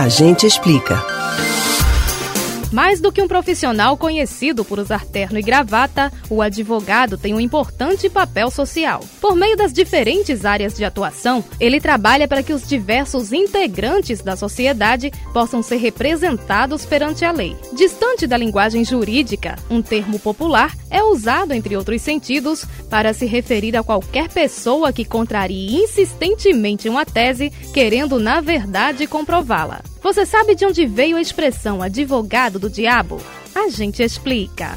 A gente explica. Mais do que um profissional conhecido por usar terno e gravata, o advogado tem um importante papel social. Por meio das diferentes áreas de atuação, ele trabalha para que os diversos integrantes da sociedade possam ser representados perante a lei. Distante da linguagem jurídica, um termo popular é usado, entre outros sentidos, para se referir a qualquer pessoa que contrarie insistentemente uma tese, querendo, na verdade, comprová-la. Você sabe de onde veio a expressão advogado do diabo? A gente explica.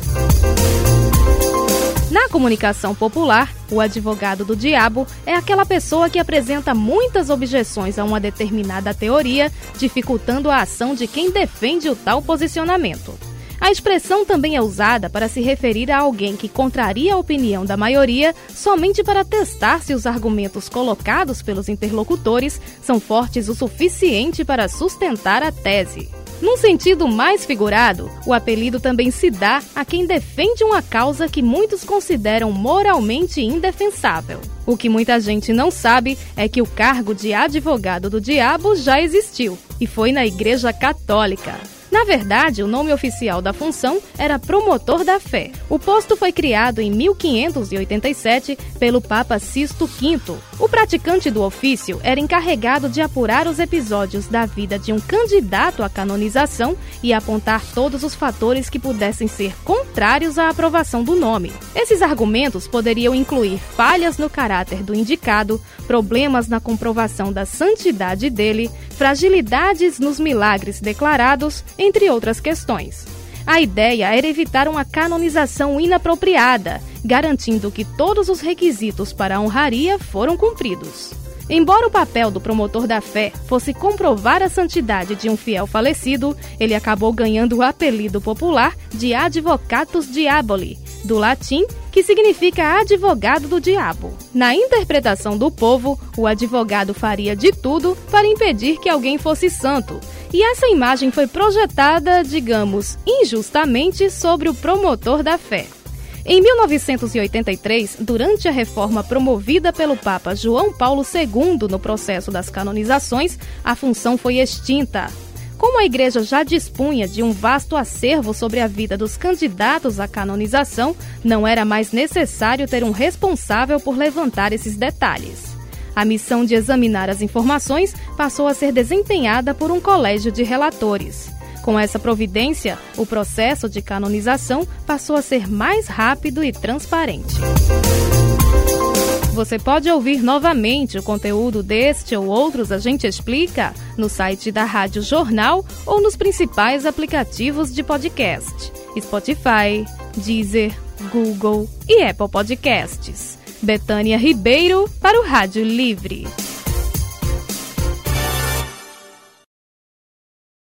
Na comunicação popular, o advogado do diabo é aquela pessoa que apresenta muitas objeções a uma determinada teoria, dificultando a ação de quem defende o tal posicionamento. A expressão também é usada para se referir a alguém que contraria a opinião da maioria somente para testar se os argumentos colocados pelos interlocutores são fortes o suficiente para sustentar a tese. Num sentido mais figurado, o apelido também se dá a quem defende uma causa que muitos consideram moralmente indefensável. O que muita gente não sabe é que o cargo de advogado do diabo já existiu e foi na Igreja Católica. Na verdade, o nome oficial da função era promotor da fé. O posto foi criado em 1587 pelo Papa Sisto V. O praticante do ofício era encarregado de apurar os episódios da vida de um candidato à canonização e apontar todos os fatores que pudessem ser contrários à aprovação do nome. Esses argumentos poderiam incluir falhas no caráter do indicado, problemas na comprovação da santidade dele, fragilidades nos milagres declarados, entre outras questões. A ideia era evitar uma canonização inapropriada, garantindo que todos os requisitos para a honraria foram cumpridos. Embora o papel do promotor da fé fosse comprovar a santidade de um fiel falecido, ele acabou ganhando o apelido popular de Advocatus Diaboli, do latim, que significa advogado do diabo. Na interpretação do povo, o advogado faria de tudo para impedir que alguém fosse santo, e essa imagem foi projetada, digamos, injustamente sobre o promotor da fé. Em 1983, durante a reforma promovida pelo Papa João Paulo II no processo das canonizações, a função foi extinta. Como a igreja já dispunha de um vasto acervo sobre a vida dos candidatos à canonização, não era mais necessário ter um responsável por levantar esses detalhes. A missão de examinar as informações passou a ser desempenhada por um colégio de relatores. Com essa providência, o processo de canonização passou a ser mais rápido e transparente. Você pode ouvir novamente o conteúdo deste ou outros A Gente Explica no site da Rádio Jornal ou nos principais aplicativos de podcast: Spotify, Deezer, Google e Apple Podcasts. Betânia Ribeiro para o Rádio Livre.